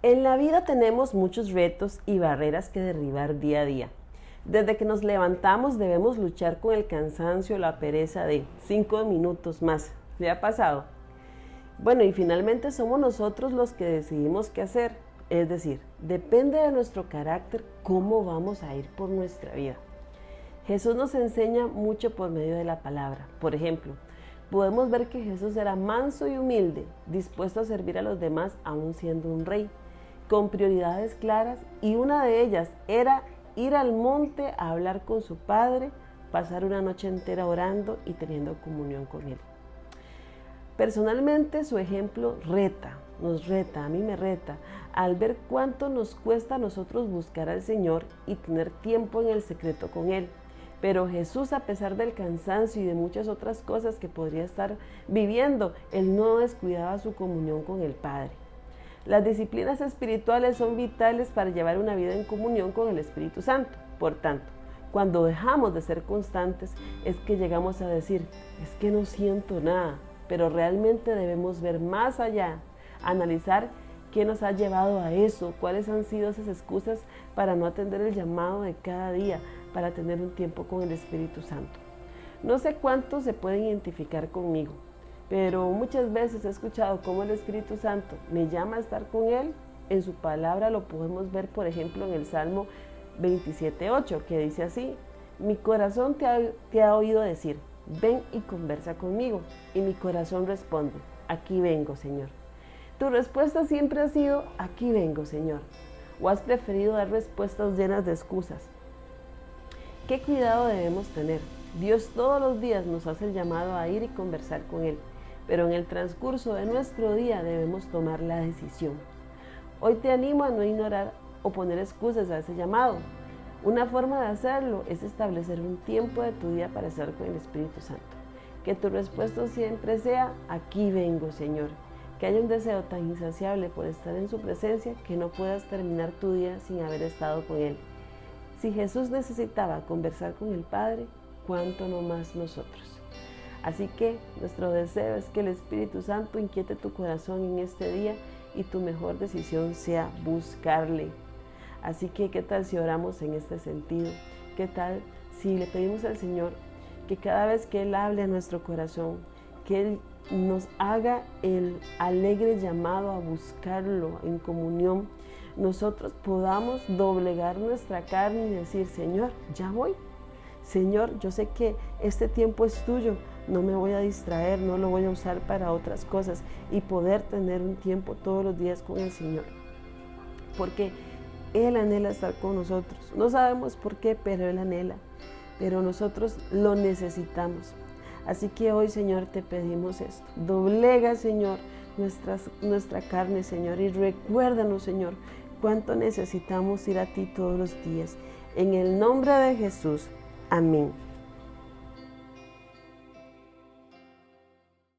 En la vida tenemos muchos retos y barreras que derribar día a día. Desde que nos levantamos debemos luchar con el cansancio, la pereza de cinco minutos más. ¿Le ha pasado? Bueno, y finalmente somos nosotros los que decidimos qué hacer. Es decir, depende de nuestro carácter cómo vamos a ir por nuestra vida. Jesús nos enseña mucho por medio de la palabra. Por ejemplo, podemos ver que Jesús era manso y humilde, dispuesto a servir a los demás aún siendo un rey con prioridades claras y una de ellas era ir al monte a hablar con su padre, pasar una noche entera orando y teniendo comunión con él. Personalmente su ejemplo reta, nos reta, a mí me reta, al ver cuánto nos cuesta a nosotros buscar al Señor y tener tiempo en el secreto con Él. Pero Jesús, a pesar del cansancio y de muchas otras cosas que podría estar viviendo, Él no descuidaba su comunión con el Padre. Las disciplinas espirituales son vitales para llevar una vida en comunión con el Espíritu Santo. Por tanto, cuando dejamos de ser constantes es que llegamos a decir, es que no siento nada, pero realmente debemos ver más allá, analizar qué nos ha llevado a eso, cuáles han sido esas excusas para no atender el llamado de cada día, para tener un tiempo con el Espíritu Santo. No sé cuántos se pueden identificar conmigo, pero muchas veces he escuchado cómo el Espíritu Santo me llama a estar con Él. En su palabra lo podemos ver, por ejemplo, en el Salmo 27.8, que dice así, mi corazón te ha, te ha oído decir, ven y conversa conmigo. Y mi corazón responde, aquí vengo, Señor. Tu respuesta siempre ha sido, aquí vengo, Señor. O has preferido dar respuestas llenas de excusas. ¿Qué cuidado debemos tener? Dios todos los días nos hace el llamado a ir y conversar con Él pero en el transcurso de nuestro día debemos tomar la decisión. Hoy te animo a no ignorar o poner excusas a ese llamado. Una forma de hacerlo es establecer un tiempo de tu día para estar con el Espíritu Santo. Que tu respuesta siempre sea, aquí vengo, Señor. Que haya un deseo tan insaciable por estar en su presencia que no puedas terminar tu día sin haber estado con Él. Si Jesús necesitaba conversar con el Padre, ¿cuánto no más nosotros? Así que nuestro deseo es que el Espíritu Santo inquiete tu corazón en este día y tu mejor decisión sea buscarle. Así que, ¿qué tal si oramos en este sentido? ¿Qué tal si le pedimos al Señor que cada vez que Él hable a nuestro corazón, que Él nos haga el alegre llamado a buscarlo en comunión, nosotros podamos doblegar nuestra carne y decir, Señor, ya voy. Señor, yo sé que este tiempo es tuyo, no me voy a distraer, no lo voy a usar para otras cosas y poder tener un tiempo todos los días con el Señor. Porque Él anhela estar con nosotros. No sabemos por qué, pero Él anhela. Pero nosotros lo necesitamos. Así que hoy, Señor, te pedimos esto. Doblega, Señor, nuestra carne, Señor, y recuérdanos, Señor, cuánto necesitamos ir a ti todos los días. En el nombre de Jesús. a mim.